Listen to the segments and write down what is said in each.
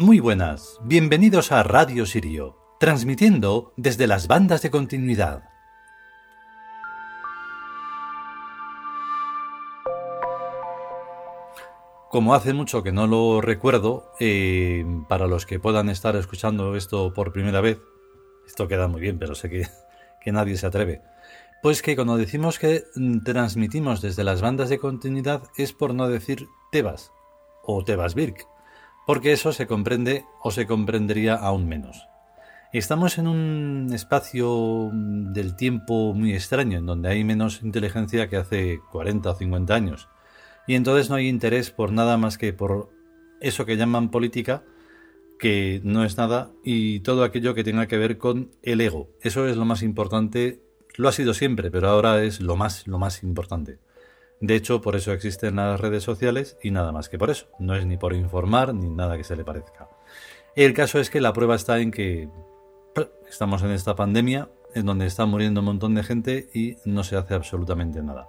Muy buenas, bienvenidos a Radio Sirio, transmitiendo desde las bandas de continuidad. Como hace mucho que no lo recuerdo, eh, para los que puedan estar escuchando esto por primera vez, esto queda muy bien, pero sé que, que nadie se atreve. Pues que cuando decimos que transmitimos desde las bandas de continuidad es por no decir Tebas o Tebas Birk porque eso se comprende o se comprendería aún menos. Estamos en un espacio del tiempo muy extraño, en donde hay menos inteligencia que hace 40 o 50 años, y entonces no hay interés por nada más que por eso que llaman política, que no es nada, y todo aquello que tenga que ver con el ego. Eso es lo más importante, lo ha sido siempre, pero ahora es lo más, lo más importante. De hecho, por eso existen las redes sociales y nada más que por eso. No es ni por informar ni nada que se le parezca. El caso es que la prueba está en que estamos en esta pandemia en donde está muriendo un montón de gente y no se hace absolutamente nada.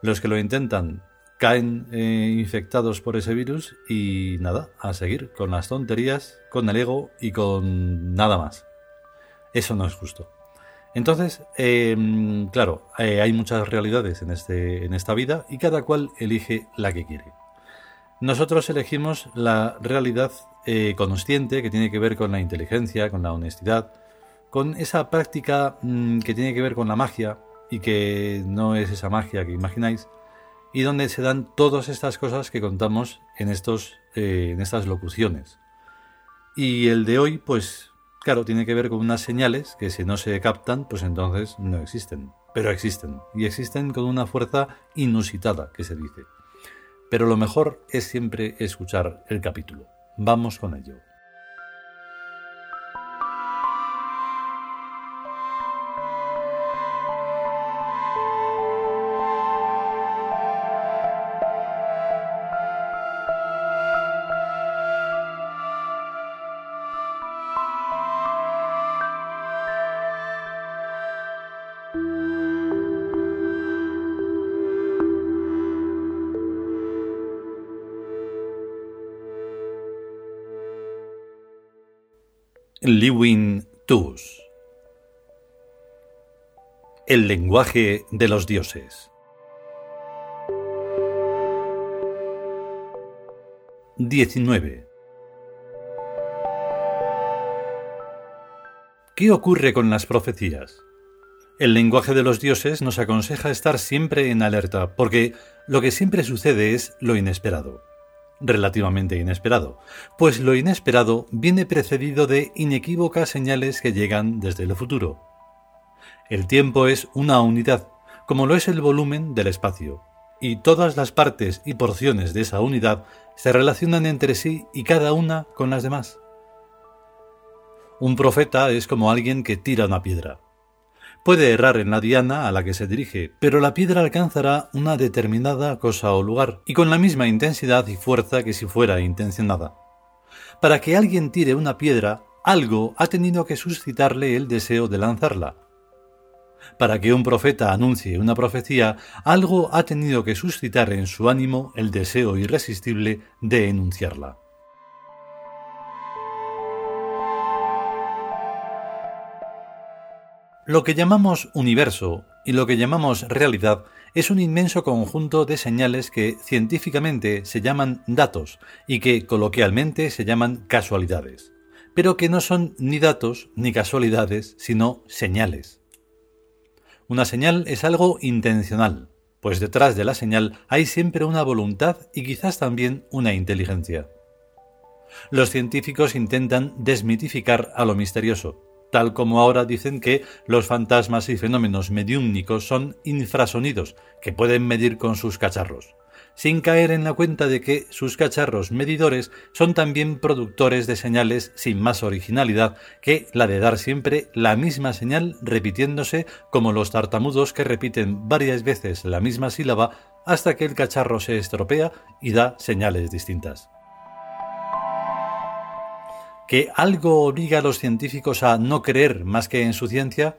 Los que lo intentan caen eh, infectados por ese virus y nada, a seguir con las tonterías, con el ego y con nada más. Eso no es justo. Entonces, em, claro, eh, hay muchas realidades en, este, en esta vida y cada cual elige la que quiere. Nosotros elegimos la realidad eh, consciente que tiene que ver con la inteligencia, con la honestidad, con esa práctica mm, que tiene que ver con la magia y que no es esa magia que imagináis, y donde se dan todas estas cosas que contamos en, estos, eh, en estas locuciones. Y el de hoy, pues Claro, tiene que ver con unas señales que si no se captan, pues entonces no existen. Pero existen, y existen con una fuerza inusitada, que se dice. Pero lo mejor es siempre escuchar el capítulo. Vamos con ello. Lewin Tus El lenguaje de los dioses 19. ¿Qué ocurre con las profecías? El lenguaje de los dioses nos aconseja estar siempre en alerta, porque lo que siempre sucede es lo inesperado relativamente inesperado, pues lo inesperado viene precedido de inequívocas señales que llegan desde el futuro. El tiempo es una unidad, como lo es el volumen del espacio, y todas las partes y porciones de esa unidad se relacionan entre sí y cada una con las demás. Un profeta es como alguien que tira una piedra. Puede errar en la diana a la que se dirige, pero la piedra alcanzará una determinada cosa o lugar, y con la misma intensidad y fuerza que si fuera intencionada. Para que alguien tire una piedra, algo ha tenido que suscitarle el deseo de lanzarla. Para que un profeta anuncie una profecía, algo ha tenido que suscitar en su ánimo el deseo irresistible de enunciarla. Lo que llamamos universo y lo que llamamos realidad es un inmenso conjunto de señales que científicamente se llaman datos y que coloquialmente se llaman casualidades, pero que no son ni datos ni casualidades, sino señales. Una señal es algo intencional, pues detrás de la señal hay siempre una voluntad y quizás también una inteligencia. Los científicos intentan desmitificar a lo misterioso, tal como ahora dicen que los fantasmas y fenómenos mediúmnicos son infrasonidos que pueden medir con sus cacharros, sin caer en la cuenta de que sus cacharros medidores son también productores de señales sin más originalidad que la de dar siempre la misma señal repitiéndose como los tartamudos que repiten varias veces la misma sílaba hasta que el cacharro se estropea y da señales distintas que algo obliga a los científicos a no creer más que en su ciencia?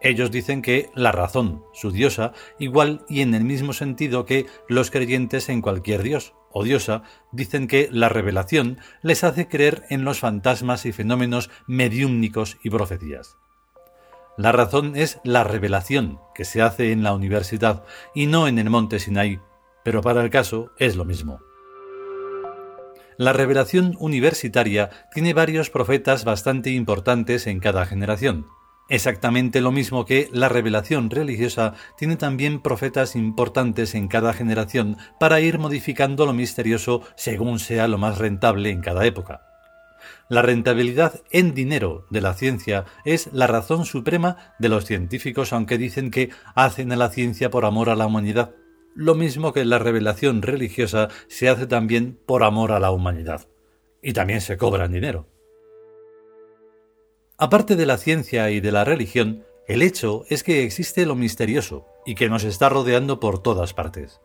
Ellos dicen que la razón, su diosa, igual y en el mismo sentido que los creyentes en cualquier dios, o diosa dicen que la revelación les hace creer en los fantasmas y fenómenos mediúmnicos y profecías. La razón es la revelación que se hace en la universidad y no en el monte Sinai, pero para el caso es lo mismo. La revelación universitaria tiene varios profetas bastante importantes en cada generación, exactamente lo mismo que la revelación religiosa tiene también profetas importantes en cada generación para ir modificando lo misterioso según sea lo más rentable en cada época. La rentabilidad en dinero de la ciencia es la razón suprema de los científicos, aunque dicen que hacen a la ciencia por amor a la humanidad. Lo mismo que la revelación religiosa se hace también por amor a la humanidad. Y también se cobran dinero. Aparte de la ciencia y de la religión, el hecho es que existe lo misterioso y que nos está rodeando por todas partes.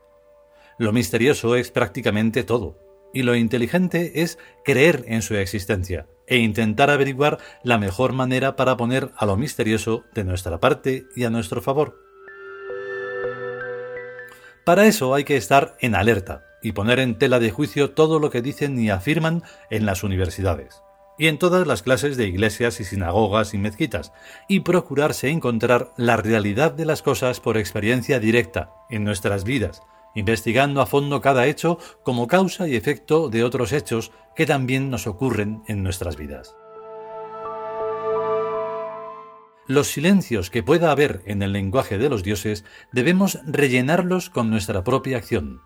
Lo misterioso es prácticamente todo, y lo inteligente es creer en su existencia e intentar averiguar la mejor manera para poner a lo misterioso de nuestra parte y a nuestro favor. Para eso hay que estar en alerta y poner en tela de juicio todo lo que dicen y afirman en las universidades y en todas las clases de iglesias y sinagogas y mezquitas, y procurarse encontrar la realidad de las cosas por experiencia directa en nuestras vidas, investigando a fondo cada hecho como causa y efecto de otros hechos que también nos ocurren en nuestras vidas. Los silencios que pueda haber en el lenguaje de los dioses debemos rellenarlos con nuestra propia acción.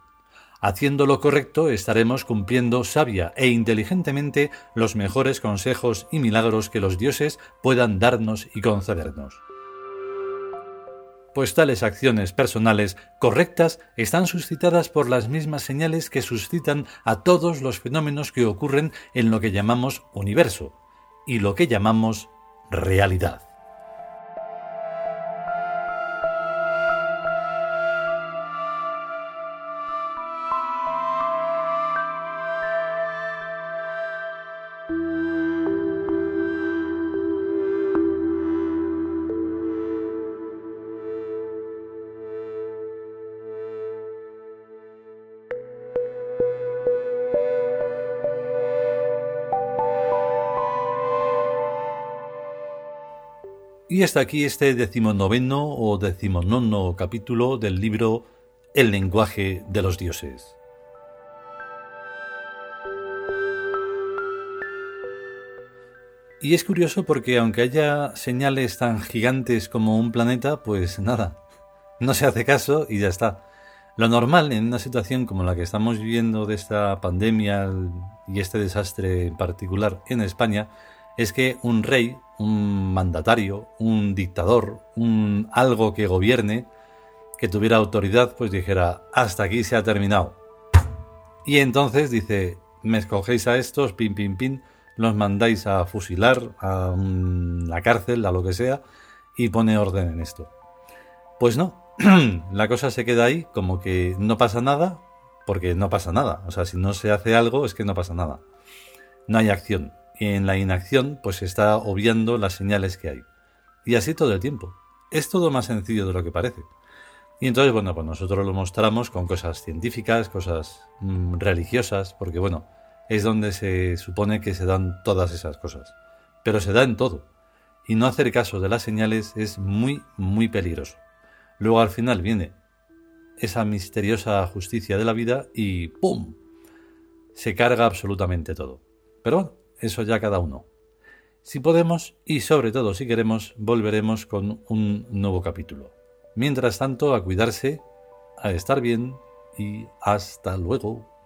Haciendo lo correcto estaremos cumpliendo sabia e inteligentemente los mejores consejos y milagros que los dioses puedan darnos y concedernos pues tales acciones personales correctas están suscitadas por las mismas señales que suscitan a todos los fenómenos que ocurren en lo que llamamos universo y lo que llamamos realidad. Y hasta aquí este decimonoveno o decimonono capítulo del libro El lenguaje de los dioses. Y es curioso porque aunque haya señales tan gigantes como un planeta, pues nada, no se hace caso y ya está. Lo normal en una situación como la que estamos viviendo de esta pandemia y este desastre en particular en España es que un rey, un mandatario, un dictador, un algo que gobierne, que tuviera autoridad, pues dijera, hasta aquí se ha terminado. Y entonces dice, me escogéis a estos, pin, pin, pin, los mandáis a fusilar, a la cárcel, a lo que sea, y pone orden en esto. Pues no, la cosa se queda ahí como que no pasa nada, porque no pasa nada. O sea, si no se hace algo es que no pasa nada. No hay acción en la inacción pues se está obviando las señales que hay. Y así todo el tiempo. Es todo más sencillo de lo que parece. Y entonces, bueno, pues nosotros lo mostramos con cosas científicas, cosas mm, religiosas, porque bueno, es donde se supone que se dan todas esas cosas. Pero se da en todo. Y no hacer caso de las señales es muy, muy peligroso. Luego al final viene esa misteriosa justicia de la vida y ¡pum! Se carga absolutamente todo. Pero bueno, eso ya cada uno. Si podemos y sobre todo si queremos, volveremos con un nuevo capítulo. Mientras tanto, a cuidarse, a estar bien y hasta luego.